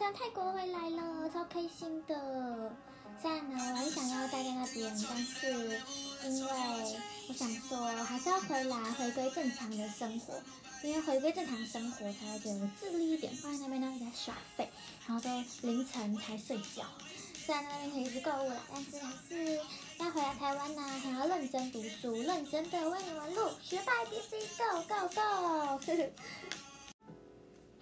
从泰国回来了，超开心的。虽然呢，我很想要待在那边，但是因为我想说，还是要回来，回归正常的生活。因为回归正常生活，才会觉得自律一点。不然那边呢在耍废，然后都凌晨才睡觉。虽然那边可以去购物了，但是还是要回来台湾呢，还要认真读书，认真的为你们录学霸 ABC Go Go Go。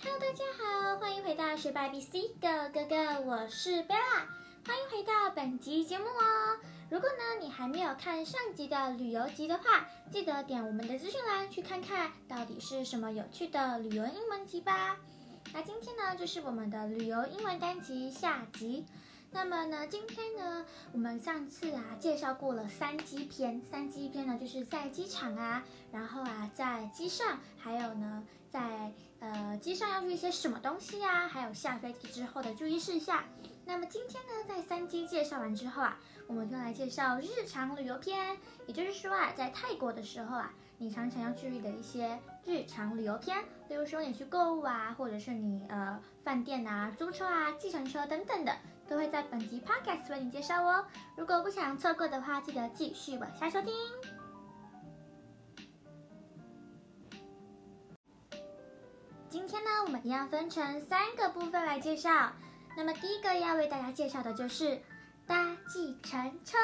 Hello，大家好，欢迎回到学霸 BC Go Go Go，我是 Bella，欢迎回到本集节目哦。如果呢你还没有看上集的旅游集的话，记得点我们的资讯栏去看看到底是什么有趣的旅游英文集吧。那今天呢就是我们的旅游英文单集下集。那么呢今天呢我们上次啊介绍过了三机篇，三机篇呢就是在机场啊，然后啊在机上，还有呢在呃机上要注意些什么东西啊，还有下飞机之后的注意事项。那么今天呢在三机介绍完之后啊。我们就来介绍日常旅游篇，也就是说啊，在泰国的时候啊，你常常要注意的一些日常旅游篇，例如说你去购物啊，或者是你呃饭店啊、租车啊、计程车等等的，都会在本集 podcast 为你介绍哦。如果不想错过的话，记得继续往下收听。今天呢，我们一样分成三个部分来介绍。那么第一个要为大家介绍的就是。搭计程车，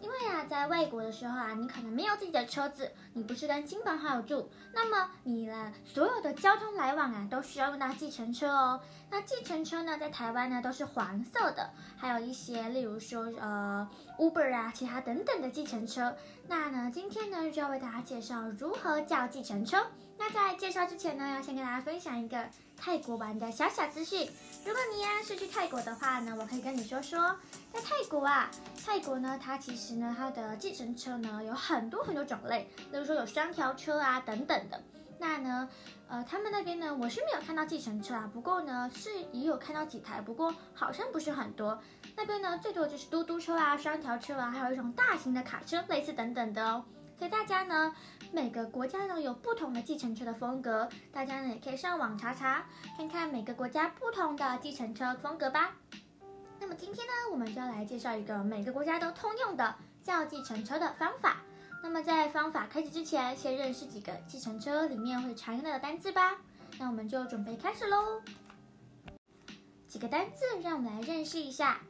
因为啊，在外国的时候啊，你可能没有自己的车子，你不是跟亲朋好友住，那么你的所有的交通来往啊，都需要用到计程车哦。那计程车呢，在台湾呢都是黄色的，还有一些例如说呃 Uber 啊，其他等等的计程车。那呢，今天呢就要为大家介绍如何叫计程车。那在介绍之前呢，要先跟大家分享一个泰国玩的小小资讯。如果你呀是去泰国的话呢，我可以跟你说说，在泰国啊，泰国呢，它其实呢，它的计程车呢有很多很多种类，例如说有双条车啊等等的。那呢，呃，他们那边呢，我是没有看到计程车啊，不过呢是也有看到几台，不过好像不是很多。那边呢最多就是嘟嘟车啊、双条车啊，还有一种大型的卡车，类似等等的哦。所以大家呢，每个国家呢有不同的计程车的风格，大家呢也可以上网查查，看看每个国家不同的计程车风格吧。那么今天呢，我们就要来介绍一个每个国家都通用的叫计程车的方法。那么在方法开始之前，先认识几个计程车里面会常用的单字吧。那我们就准备开始喽。几个单字，让我们来认识一下。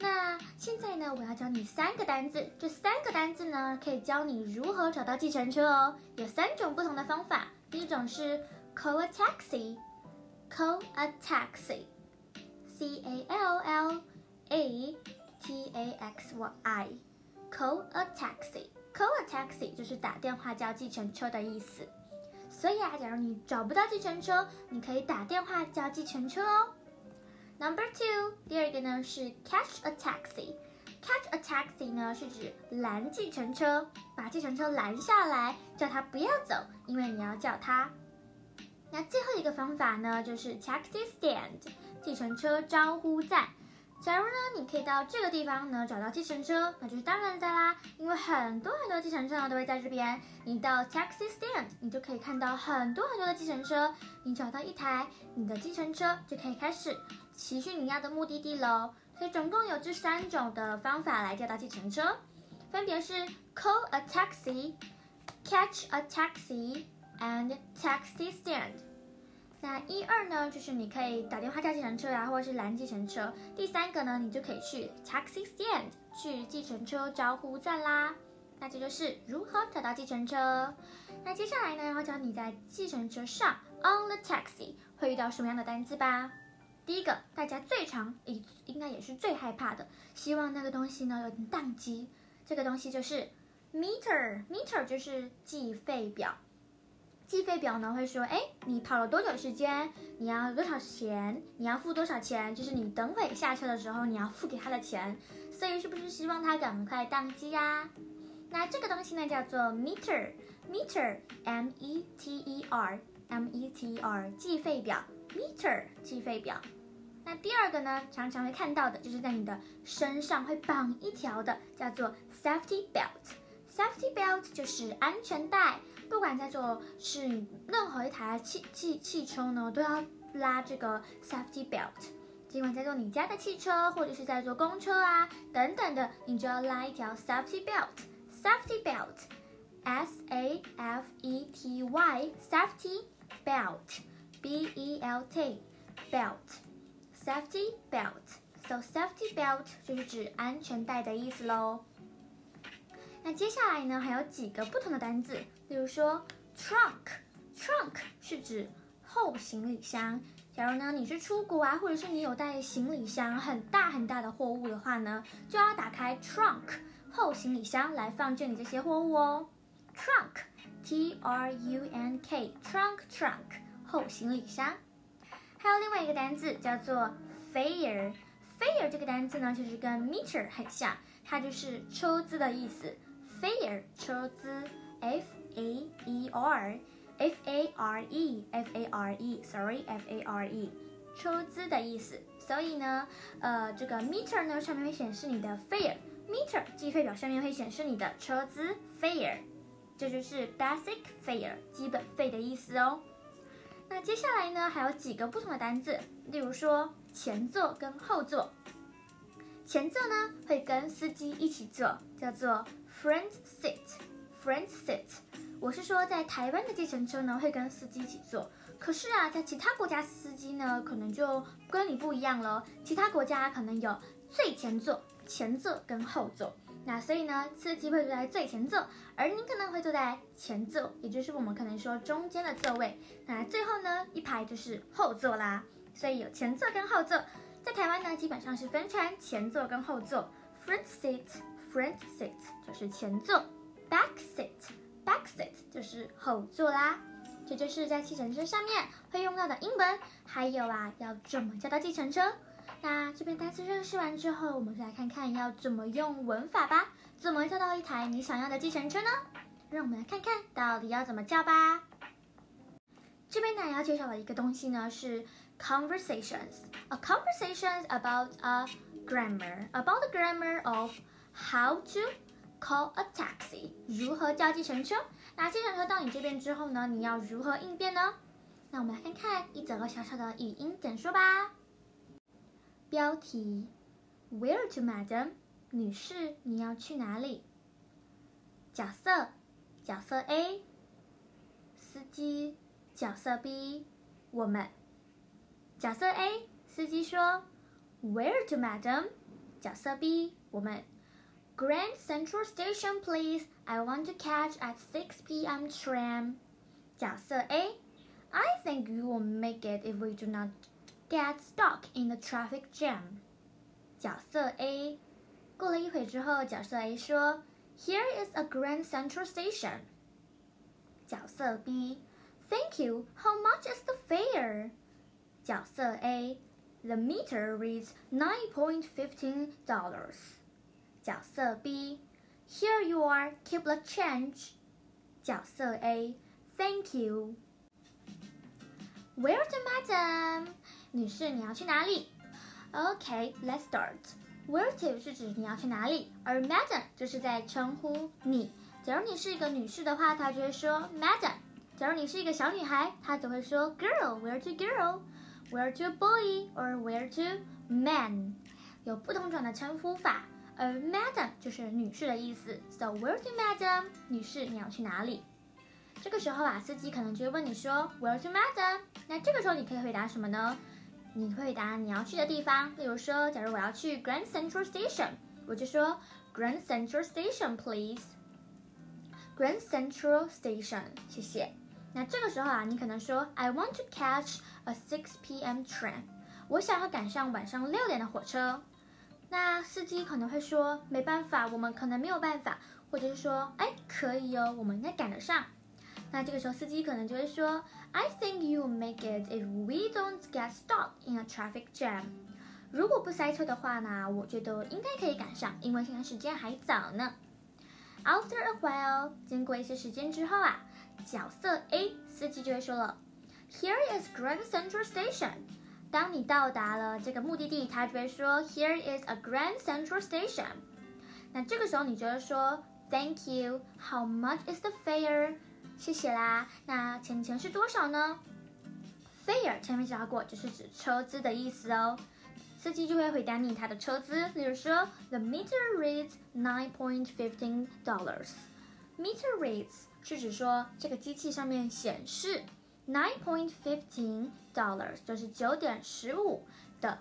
那现在呢，我要教你三个单字，这三个单字呢，可以教你如何找到计程车哦。有三种不同的方法，第一种是 call a taxi，call a taxi，c a l l a t a x y，call a taxi，call a taxi 就是打电话叫计程车的意思。所以啊，假如你找不到计程车，你可以打电话叫计程车哦。Number two，第二个呢是 catch a taxi。catch a taxi 呢是指拦计程车，把计程车拦下来，叫他不要走，因为你要叫他。那最后一个方法呢就是 taxi stand，计程车招呼站。假如呢你可以到这个地方呢找到计程车，那就是当然的啦，因为很多很多计程车呢都会在这边。你到 taxi stand，你就可以看到很多很多的计程车。你找到一台你的计程车，就可以开始。骑去你要的目的地喽，所以总共有这三种的方法来叫到计程车，分别是 call a taxi、catch a taxi and taxi stand。那一二呢，就是你可以打电话叫计程车啊，或者是拦计程车。第三个呢，你就可以去 taxi stand，去计程车招呼站啦。那这就是如何找到计程车。那接下来呢，要教你在计程车上 on the taxi 会遇到什么样的单词吧。第一个，大家最常也应该也是最害怕的，希望那个东西呢有点宕机。这个东西就是 meter，meter 就是计费表。计费表呢会说，哎，你跑了多久时间？你要多少钱？你要付多少钱？就是你等会下车的时候你要付给他的钱。所以是不是希望他赶快宕机呀？那这个东西呢叫做 meter，meter，m e t e r，m e t e r，计费表。meter 计费表，那第二个呢，常常会看到的就是在你的身上会绑一条的，叫做 safety belt。safety belt 就是安全带，不管在做是任何一台汽汽汽车呢，都要拉这个 safety belt。尽管在坐你家的汽车，或者是在坐公车啊等等的，你就要拉一条 safety belt。safety belt，S A F E T Y，safety belt，B E L T，belt，safety belt。So safety belt 就是指安全带的意思喽。那接下来呢，还有几个不同的单字，例如说 trunk，trunk 是指后行李箱。假如呢你是出国啊，或者是你有带行李箱很大很大的货物的话呢，就要打开 trunk 后行李箱来放这里这些货物哦。trunk，T R U N K，trunk trunk 后行李箱。还有另外一个单字叫做 fare。fare 这个单词呢，其实跟 meter 很像，它就是车资的意思。Fare 车资，f a e r，f a r e，f a r e，sorry，f a r e，车资的意思。所以呢，呃，这个 meter 呢上面会显示你的 fare，meter 计费表上面会显示你的车资 fare，这就是 basic fare 基本费的意思哦。那接下来呢，还有几个不同的单字，例如说前座跟后座。前座呢会跟司机一起坐，叫做 front seat，front seat。我是说在台湾的计程车呢会跟司机一起坐，可是啊，在其他国家司机呢可能就跟你不一样了。其他国家可能有最前座、前座跟后座。那所以呢，司机会坐在最前座，而您可能会坐在前座，也就是我们可能说中间的座位。那最后呢，一排就是后座啦。所以有前座跟后座，在台湾呢，基本上是分成前座跟后座。Front seat，front seat 就是前座；back seat，back seat 就是后座啦。这就是在计程车上面会用到的英文，还有啊，要怎么叫到计程车。那这边单词认识完之后，我们就来看看要怎么用文法吧。怎么叫到一台你想要的计程车呢？让我们来看看到底要怎么叫吧。这边呢要介绍的一个东西呢是 conversations。A conversations about a grammar about the grammar of how to call a taxi。如何叫计程车？那计程车到你这边之后呢，你要如何应变呢？那我们来看看一整个小小的语音简说吧。标题：Where to, Madam？女士，你要去哪里？角色：角色 A，司机；角色 B，我们。角色 A，司机说：Where to, Madam？角色 B，我们。Grand Central Station, please. I want to catch at 6 p.m. tram. 角色 A，I think you will make it if we do not Get stuck in the traffic jam。角色 A，过了一会之后，角色 A 说：“Here is a Grand Central Station。”角色 B，Thank you. How much is the fare？角色 A，The meter reads nine point fifteen dollars。角色 B，Here you are. Keep the change。角色 A，Thank you。Where to, madam？女士，你要去哪里？OK，let's start. Where to 是指你要去哪里，而 Madam 就是在称呼你。假如你是一个女士的话，她就会说 Madam； 假如你是一个小女孩，她就会说 Girl。Where to girl？Where to boy or where to man？有不同种的称呼法，而 Madam 就是女士的意思。So where to Madam？女士，你要去哪里？这个时候啊，司机可能就会问你说 Where to Madam？那这个时候你可以回答什么呢？你会答你要去的地方，例如说，假如我要去 Grand Central Station，我就说 Grand Central Station please。Grand Central Station，谢谢。那这个时候啊，你可能说 I want to catch a 6 p.m. train，我想要赶上晚上六点的火车。那司机可能会说没办法，我们可能没有办法，或者是说哎可以哦，我们应该赶得上。那这个时候，司机可能就会说：“I think you make it if we don't get stuck in a traffic jam。”如果不塞车的话呢，我觉得应该可以赶上，因为现在时间还早呢。After a while，经过一些时间之后啊，角色 A 司机就会说了：“Here is Grand Central Station。”当你到达了这个目的地，他就会说：“Here is a Grand Central Station。”那这个时候你就会说：“Thank you. How much is the fare？” 谢谢啦。那钱钱是多少呢 fare 前面讲过，就是指车资的意思哦。司机就会回答你他的车资，例如说，The meter reads nine point fifteen dollars。Meter reads 是指说这个机器上面显示 nine point fifteen dollars，就是九点十五的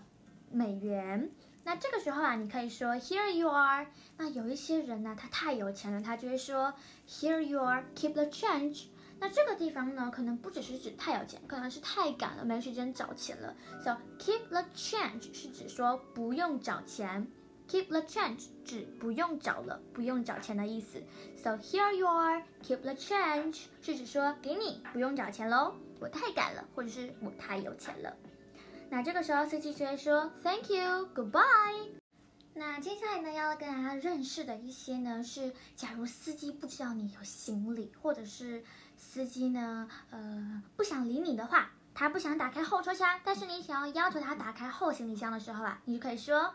美元。那这个时候啊，你可以说 Here you are。那有一些人呢，他太有钱了，他就会说 Here you are, keep the change。那这个地方呢，可能不只是指太有钱，可能是太赶了，没时间找钱了。So keep the change 是指说不用找钱，keep the change 指不用找了，不用找钱的意思。So here you are, keep the change 是指说给你不用找钱喽，我太赶了，或者是我太有钱了。那这个时候司机就会说 Thank you, goodbye。那接下来呢，要跟大家认识的一些呢是，假如司机不知道你有行李，或者是司机呢，呃，不想理你的话，他不想打开后车厢，但是你想要要求他打开后行李箱的时候啊，你就可以说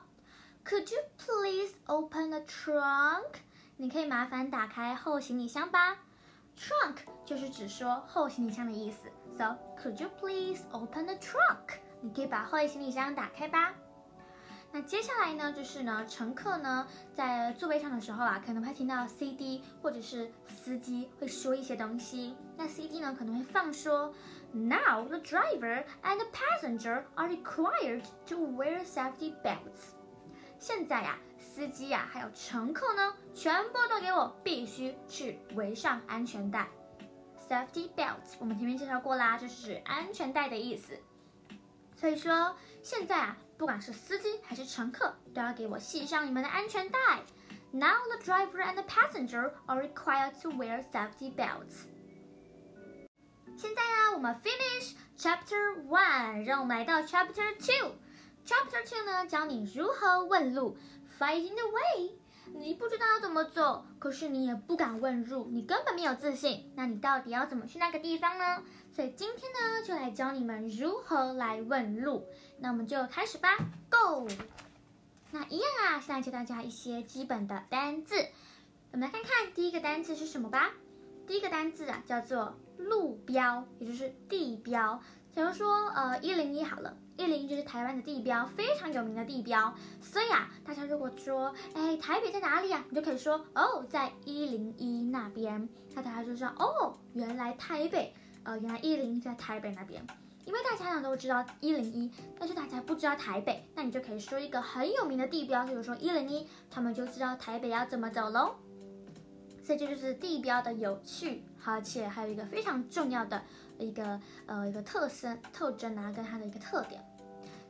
，Could you please open the trunk？你可以麻烦打开后行李箱吧。Trunk 就是指说后行李箱的意思，So could you please open the trunk？你可以把后行李箱打开吧。那接下来呢，就是呢，乘客呢在座位上的时候啊，可能会听到 CD 或者是司机会说一些东西。那 CD 呢可能会放说，Now the driver and the passenger are required to wear safety belts。 现在呀，司机呀还有乘客呢，全部都给我必须去围上安全带。Safety belts 我们前面介绍过啦，就是指安全带的意思。所以说现在啊。不管是司机还是乘客，都要给我系上你们的安全带。Now the driver and the passenger are required to wear safety belts。现在呢，我们 finish chapter one，让我们来到 chapter two。Chapter two 呢，教你如何问路，finding the way。你不知道要怎么走，可是你也不敢问路，你根本没有自信。那你到底要怎么去那个地方呢？所以今天呢，就来教你们如何来问路。那我们就开始吧，Go！那一样啊，现在教大家一些基本的单字。我们来看看第一个单词是什么吧。第一个单字啊，叫做路标，也就是地标。假如说，呃，一零一好了，一零就是台湾的地标，非常有名的地标。所以啊，大家如果说，哎，台北在哪里啊？你就可以说，哦，在一零一那边。那大家就知道，哦，原来台北，呃，原来一零一在台北那边。因为大家呢都知道一零一，但是大家不知道台北，那你就可以说一个很有名的地标，比如说一零一，他们就知道台北要怎么走喽。所以这就是地标的有趣，而且还有一个非常重要的一个呃一个特色特征啊，跟它的一个特点。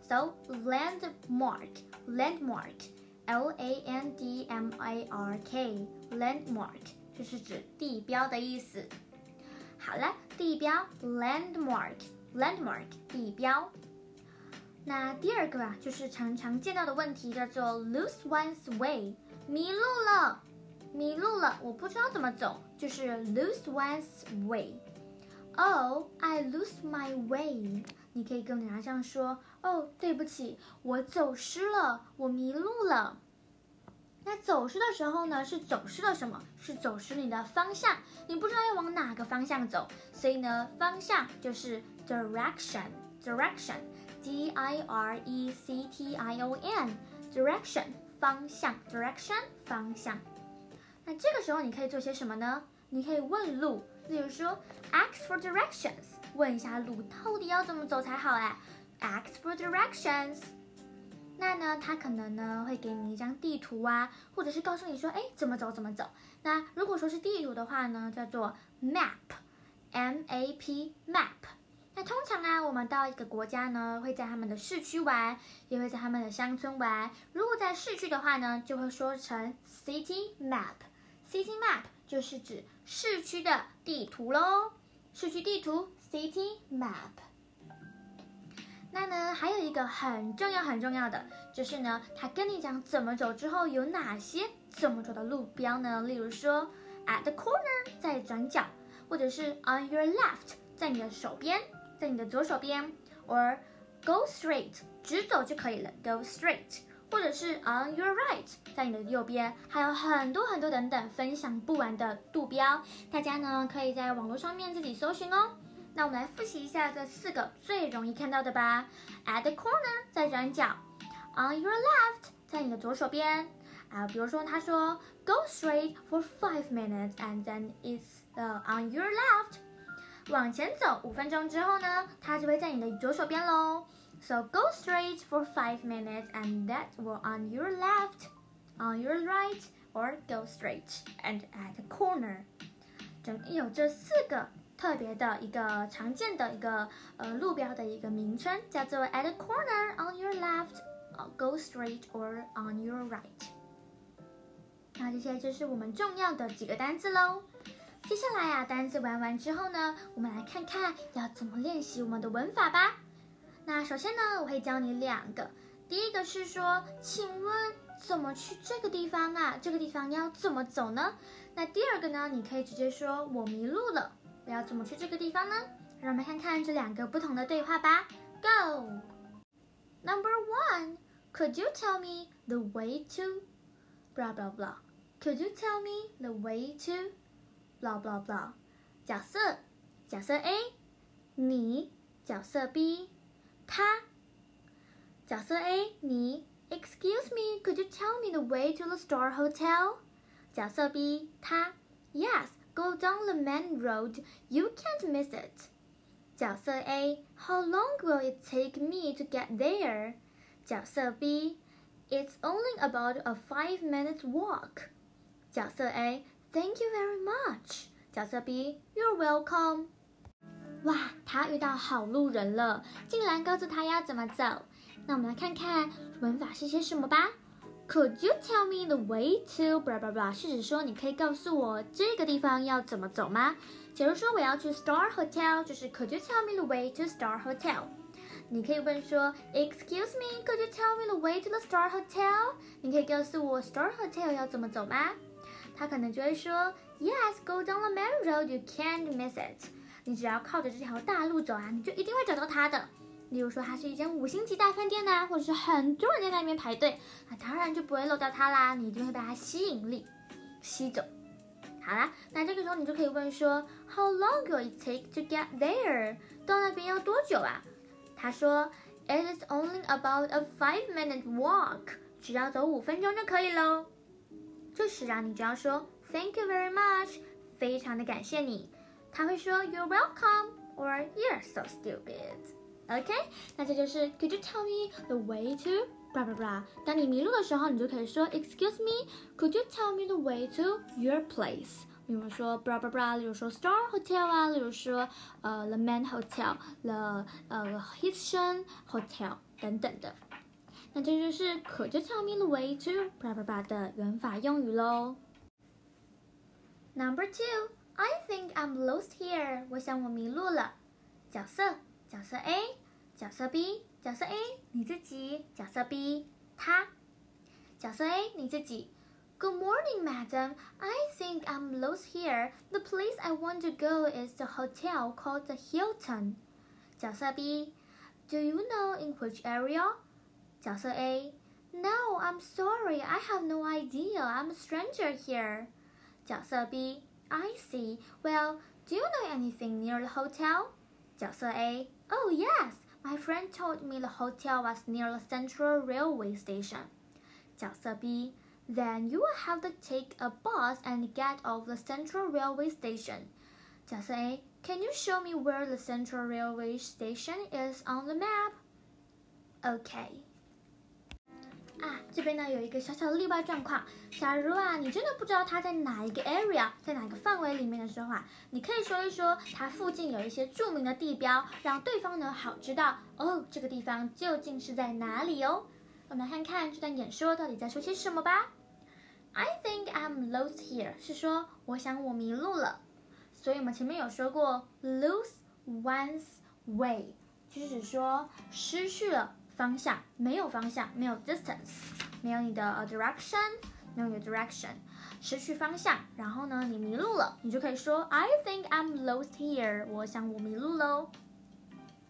So landmark，landmark，L A N D M A R K，landmark 就是指地标的意思。好了，地标 landmark。Landmark 地标。那第二个啊，就是常常见到的问题，叫做 lose one's way，迷路了，迷路了，我不知道怎么走，就是 lose one's way。Oh, I lose my way。你可以跟人家这样说：哦，对不起，我走失了，我迷路了。那走失的时候呢，是走失了什么？是走失你的方向，你不知道要往哪个方向走，所以呢，方向就是 direction，direction，D I R E C T I O N，direction 方向，direction 方向。那这个时候你可以做些什么呢？你可以问路，例如说 ask for directions，问一下路到底要怎么走才好哎，ask for directions。那呢，他可能呢会给你一张地图啊，或者是告诉你说，哎，怎么走怎么走。那如果说是地图的话呢，叫做 map，M A P map。那通常啊，我们到一个国家呢，会在他们的市区玩，也会在他们的乡村玩。如果在市区的话呢，就会说成 city map。City map 就是指市区的地图喽，市区地图 city map。那呢，还有一个很重要很重要的，就是呢，他跟你讲怎么走之后有哪些怎么走的路标呢？例如说，at the corner 在转角，或者是 on your left 在你的手边，在你的左手边，or go straight 直走就可以了，go straight，或者是 on your right 在你的右边，还有很多很多等等分享不完的度标，大家呢可以在网络上面自己搜寻哦。那我们来复习一下这四个最容易看到的吧。At the corner，在转角；On your left，在你的左手边。啊，比如说他说，Go straight for five minutes and then it's uh on your left。往前走五分钟之后呢，它就会在你的左手边喽。So go straight for five minutes and that will on your left, on your right, or go straight and at the corner。整有这四个特别的一个常见的一个呃路标的一个名称，叫做 at the corner, on your left, go straight, or on your right。那这些就是我们重要的几个单词喽。接下来呀，单词玩完之后呢，我们来看看要怎么练习我们的文法吧。那首先呢，我会教你两个。第一个是说，请问怎么去这个地方啊？这个地方要怎么走呢？那第二个呢，你可以直接说我迷路了，我要怎么去这个地方呢？让我们看看这两个不同的对话吧。Go. Number one, could you tell me the way to blah blah blah? Could you tell me the way to blah blah blah？角色，角色 A，你，角色 B，他。角色 A，你，Excuse me, could you tell me the way to the Star Hotel？角色 B，他，Yes, go down the main road. You can't miss it. 角色 A, How long will it take me to get there？角色 B, It's only about a five minute walk. 角色 A，Thank you very much。角色 B，You're welcome。 哇，他遇到好路人了，竟然告诉他要怎么走。那我们来看看文法是些什么吧。Could you tell me the way to blah blah blah？是指说你可以告诉我这个地方要怎么走吗？假如说我要去 Star Hotel，就是 Could you tell me the way to Star Hotel？你可以问说，Excuse me，Could you tell me the way to the Star Hotel？你可以告诉我 Star Hotel 要怎么走吗？他可能就会说，Yes, go down the main road, you can't miss it。你只要靠着这条大路走啊，你就一定会找到它的。例如说，它是一间五星级大饭店呐，或者是很多人在那边排队，那当然就不会漏掉它啦。你一定会被它吸引力吸走。好啦，那这个时候你就可以问说，How long will it take to get there？到那边要多久啊？他说，It is only about a five-minute walk。只要走五分钟就可以喽。这时啊，你只要说 Thank you very much，非常的感谢你。他会说 You're welcome or You're so stupid。OK，那这就是 Could you tell me the way to blah blah blah？当你迷路的时候，你就可以说 Excuse me，Could you tell me the way to your place？比如说 blah blah blah，例如说 Star Hotel 啊，例如说呃 The Man Hotel，The 呃 Hilton Hotel 等等的。那这就是可就 tell me the way to blah blah blah 的原法用语喽。Number two, I think I'm lost here. 我想我迷路了。角色，角色 A，角色 B，角色 A 你自己，角色 B 他。角色 A 你自己。Good morning, madam. I think I'm lost here. The place I want to go is the hotel called the Hilton. 角色 B, Do you know in which area? 角色 A，No, I'm sorry, I have no idea. I'm a stranger here. 角色 B，I see. Well, do you know anything near the hotel? 角色 A，Oh yes, my friend told me the hotel was near the Central Railway Station. 角色 B，Then you will have to take a bus and get off the Central Railway Station. 角色 A，Can you show me where the Central Railway Station is on the map? Okay. 啊，这边呢有一个小小的例外状况。假如啊，你真的不知道它在哪一个 area，在哪个范围里面的时候啊，你可以说一说它附近有一些著名的地标，让对方呢好知道哦，这个地方究竟是在哪里哦。我们来看看这段演说到底在说些什么吧。I think I'm lost here，是说我想我迷路了。所以我们前面有说过，lose one's way，就是指说失去了。方向没有方向，没有 distance，没有你的 direction，没有你的 direction，失去方向，然后呢，你迷路了，你就可以说 I think I'm lost here，我想我迷路喽。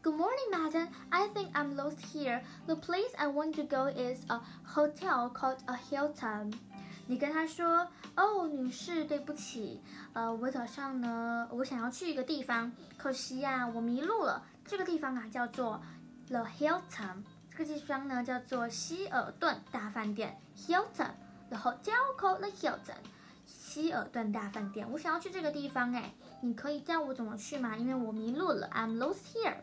Good morning, madam. I think I'm lost here. The place I want to go is a hotel called a Hilton. 你跟他说：“哦，女士，对不起，呃，我早上呢，我想要去一个地方，可惜呀，我迷路了。这个地方啊，叫做 The Hilton。 这个地方呢，叫做希尔顿大饭店 Hilton，The Hotel called The Hilton。希尔顿大饭店。我想要去这个地方，哎，你可以教我怎么去吗？因为我迷路了，I'm lost here。”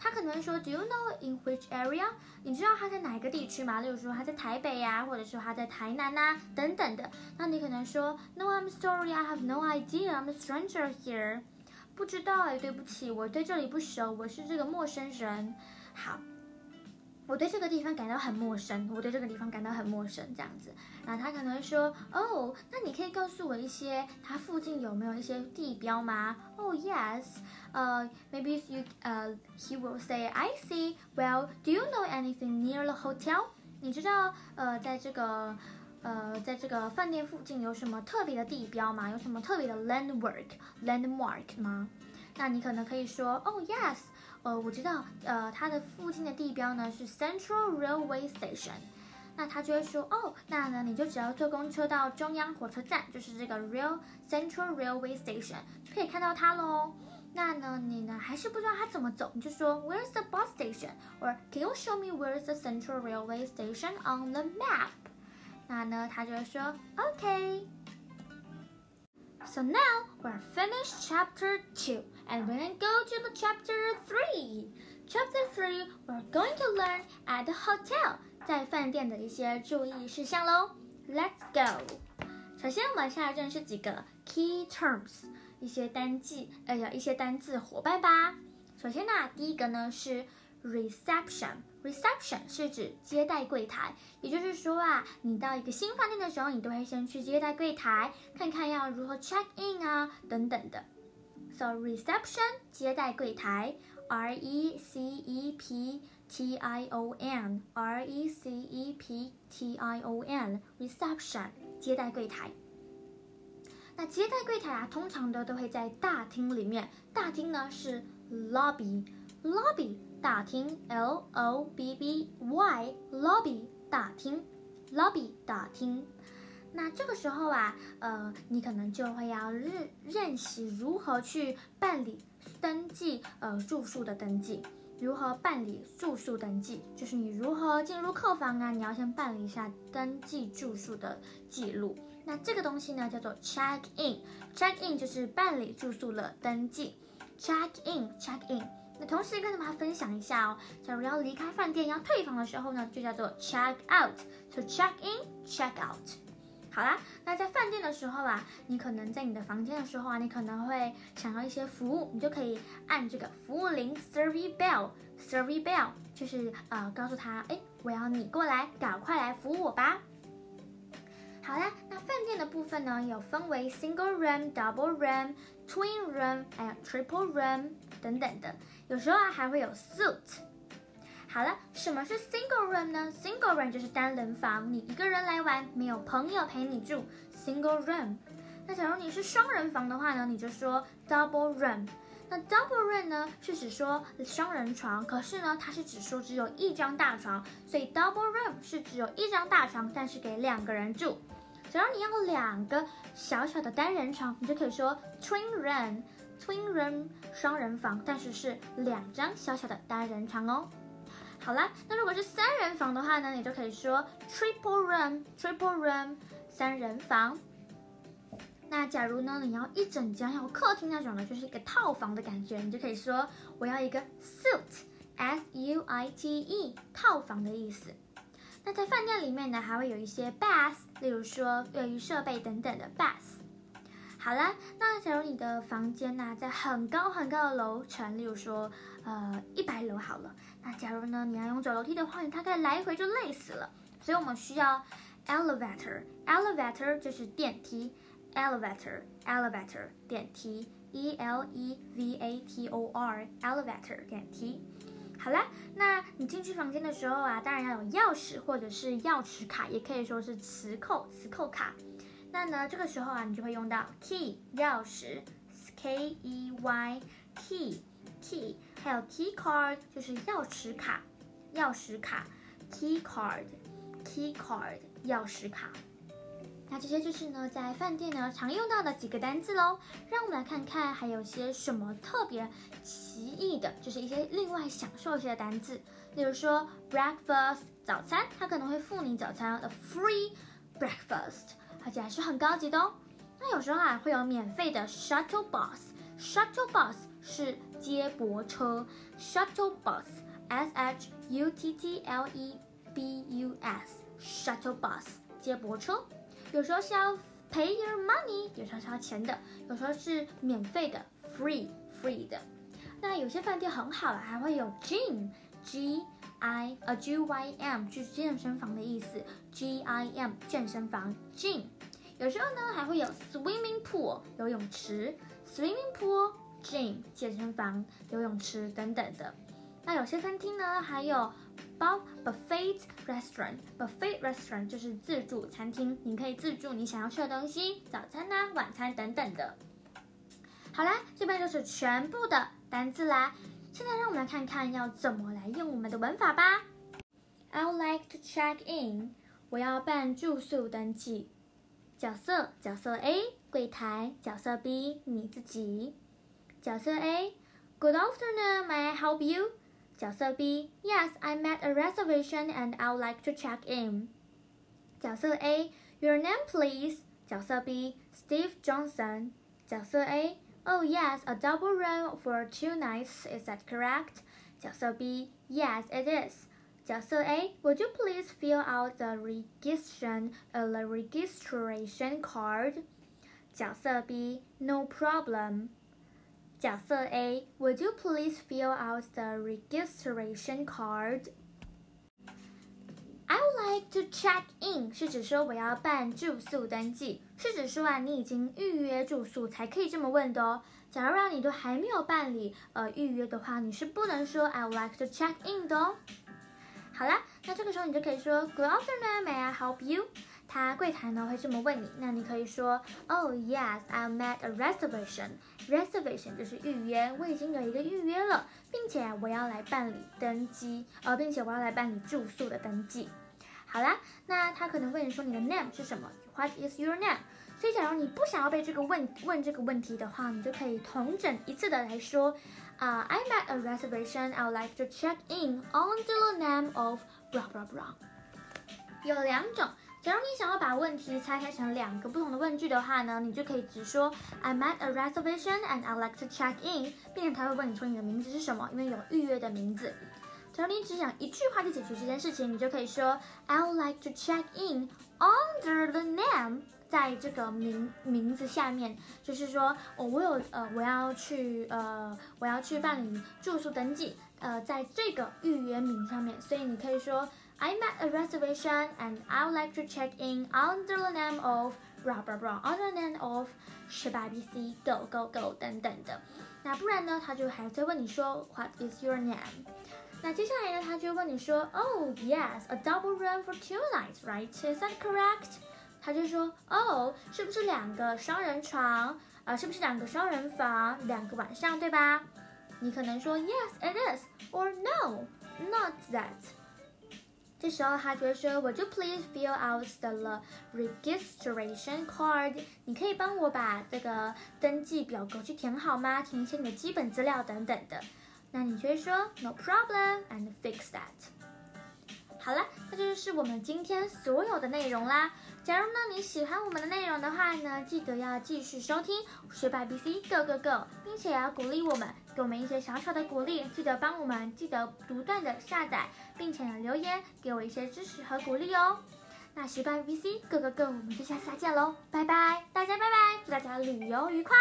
他可能会说，Do you know in which area？你知道他在哪一个地区吗？例如说他在台北呀，或者说他在台南呐，等等的。那你可能说，No，I'm sorry，I have no idea，I'm a stranger here。不知道哎，对不起，我对这里不熟，我是这个陌生人。好。我对这个地方感到很陌生，我对这个地方感到很陌生，这样子，然后他可能说，哦，那你可以告诉我一些它附近有没有一些地标吗？Oh yes，呃，maybe you，呃，he will say，I see，well，do you know anything near the hotel？你知道，呃，在这个，呃，在这个饭店附近有什么特别的地标吗？有什么特别的 landmark，landmark 吗？那你可能可以说，Oh yes。呃，我知道，呃，它的附近的地标呢是 Central Railway Station，那他就会说，哦，那呢你就只要坐公车到中央火车站，就是这个 Rail Central Railway Station，就可以看到它喽。那呢你呢还是不知道它怎么走，你就说 Where's the bus station？or Can you show me where's the Central Railway Station on the map？那呢他就会说 OK。So now we're finished chapter 2 And we're going to go to the chapter three. Chapter three, we're going to learn at the hotel 在饭店的一些注意事项喽。Let's go. 首先我们现在认识几个 key terms 一些单记呃一些单字伙伴吧。首先呢，第一个呢是 reception。Reception 是指接待柜台，也就是说啊，你到一个新饭店的时候，你都会先去接待柜台，看看要如何 check in 啊，等等的。So reception 接待柜台，R E C E P T I O N，R E C E P T I O N，reception 接待柜台。那接待柜台啊，通常的都会在大厅里面，大厅呢是 lobby，lobby。大厅，L O B B Y，lobby 大厅，lobby 大厅。那这个时候啊，呃，你可能就会要认认识如何去办理登记，呃，住宿的登记。如何办理住宿登记？就是你如何进入客房啊，你要先办理一下登记住宿的记录。那这个东西呢，叫做 check in，check in 就是办理住宿的登记。check in，check in。那同时跟大家分享一下哦，假如要离开饭店要退房的时候呢，就叫做 check out。So check in, check out。好啦，那在饭店的时候啊，你可能在你的房间的时候啊，你可能会想要一些服务，你就可以按这个服务铃 service bell。service bell 就是呃告诉他，哎，我要你过来，赶快来服务我吧。好啦，那饭店的部分呢，有分为 single room、double room、twin room，还有 triple room 等等的。有时候啊还会有 suite。好了，什么是 single room 呢？single room 就是单人房，你一个人来玩，没有朋友陪你住，single room。那假如你是双人房的话呢，你就说 double room。那 double room 呢是指说双人床，可是呢它是指说只有一张大床，所以 double room 是只有一张大床，但是给两个人住。假如你要两个小小的单人床，你就可以说 twin room。Twin room 双人房，但是是两张小小的单人床哦。好啦，那如果是三人房的话呢，你就可以说 triple room，triple room 三人房。那假如呢，你要一整间要客厅那种的，就是一个套房的感觉，你就可以说我要一个 suite，S U I T E 套房的意思。那在饭店里面呢，还会有一些 bath，例如说浴浴设备等等的 bath。好啦，那假如你的房间呢在很高很高的楼层，例如说，呃，一百楼好了。那假如呢你要用走楼梯的话，你大概来回就累死了。所以我们需要 elevator，elevator 就是电梯，elevator，elevator 电梯，E L E V A T O R，elevator 电梯。好啦，那你进去房间的时候啊，当然要有钥匙或者是钥匙卡，也可以说是磁扣，磁扣卡。那呢，这个时候啊，你就会用到 key 钥匙，K E Y key key，还有 key card 就是钥匙卡，钥匙卡，key card key card 钥匙卡。那这些就是呢，在饭店呢常用到的几个单字喽。让我们来看看还有些什么特别奇异的，就是一些另外享受一些的单字。例如说，breakfast 早餐，它可能会付你早餐的 free breakfast，而且还是很高级的哦。那有时候啊会有免费的 shuttle bus，shuttle bus 是接驳车，shuttle bus，s h u t t l e b u s，shuttle bus 接驳车。有时候是要 pay your money，有时候是要钱的，有时候是免费的 free free 的。那有些饭店很好了，还会有 gym，g i 呃 g y m 就是健身房的意思，g i m 健身房 gym。有时候呢还会有 swimming pool 游泳池，swimming pool gym 健身房游泳池等等的。那有些餐厅呢还有。包 buffet restaurant，buffet restaurant 就是自助餐厅，你可以自助你想要吃的东西，早餐呐、晚餐等等的。好啦，这边就是全部的单字啦。现在让我们来看看要怎么来用我们的文法吧。I would like to check in，我要办住宿登记。角色角色 A 柜台，角色 B 你自己。角色 A，Good afternoon，May I help you？角色 B，Yes, I made a reservation and I would like to check in. 角色 A，Your name, please. 角色 B，Steve Johnson. 角色 A，Oh yes, a double room for two nights. Is that correct? 角色 B，Yes, it is. 角色 A，Would you please fill out the registration, uh, the registration card? 角色 B，No problem. 角色 A，Would you please fill out the registration card? I would like to check in 是指说我要办住宿登记，是指说啊你已经预约住宿才可以这么问的哦。假如让你都还没有办理呃预约的话，你是不能说 I would like to check in 的哦。好啦，那这个时候你就可以说 Good afternoon, may I help you? 他柜台呢会这么问你，那你可以说，Oh yes, I made a reservation. Reservation 就是预约，我已经有一个预约了，并且我要来办理登机，呃，并且我要来办理住宿的登记。好啦，那他可能问你说你的 name 是什么？What is your name？所以假如你不想要被这个问问这个问题的话，你就可以同整一次的来说，啊，I made a reservation. I would like to check in under the name of blah blah blah。有两种。假如你想要把问题拆开成两个不同的问句的话呢，你就可以只说 I made a reservation and I'd like to check in，并且他会问你说你的名字是什么，因为有预约的名字。假如你只想一句话就解决这件事情，你就可以说 I would like to check in under the name，在这个名名字下面，就是说哦，我有呃，我要去呃，我要去办理住宿登记，呃，在这个预约名上面，所以你可以说。I made a reservation and I would like to check in under the name of blah blah blah under the name of 十八 B C go go go 等等的。那不然呢，他就还在问你说 What is your name？那接下来呢，他就问你说 Oh yes, a double room for two nights, right? Is that correct？他就说哦，是不是两个双人床？啊，是不是两个双人房，两个晚上，对吧？你可能说 Yes, it is, or No, not that。 这时候他就会说：“Would you please fill out the registration card？你可以帮我把这个登记表格去填好吗？填一些你的基本资料等等的。”那你就会说：“No problem, and fix that。”好了，那就是我们今天所有的内容啦。假如呢你喜欢我们的内容的话呢，记得要继续收听学霸 B C Go Go Go，并且要鼓励我们，给我们一些小小的鼓励。记得帮我们，记得不断的下载，并且留言给我一些支持和鼓励哦。那学霸 VC Go Go Go，我们就下次再见喽，拜拜，大家拜拜，祝大家旅游愉快。